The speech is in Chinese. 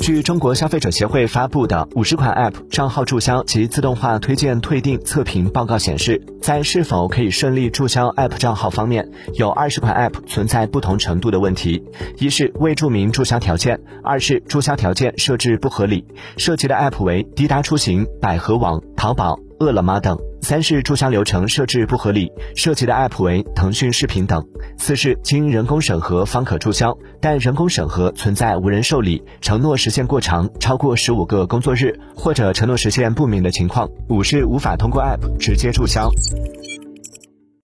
据中国消费者协会发布的五十款 App 账号注销及自动化推荐退订测评报告显示，在是否可以顺利注销 App 账号方面，有二十款 App 存在不同程度的问题：一是未注明注销条件；二是注销条件设置不合理。涉及的 App 为滴答出行、百合网、淘宝、饿了么等。三是注销流程设置不合理，涉及的 App 为腾讯视频等。四是经人工审核方可注销，但人工审核存在无人受理、承诺时限过长（超过十五个工作日）或者承诺时限不明的情况。五是无法通过 App 直接注销。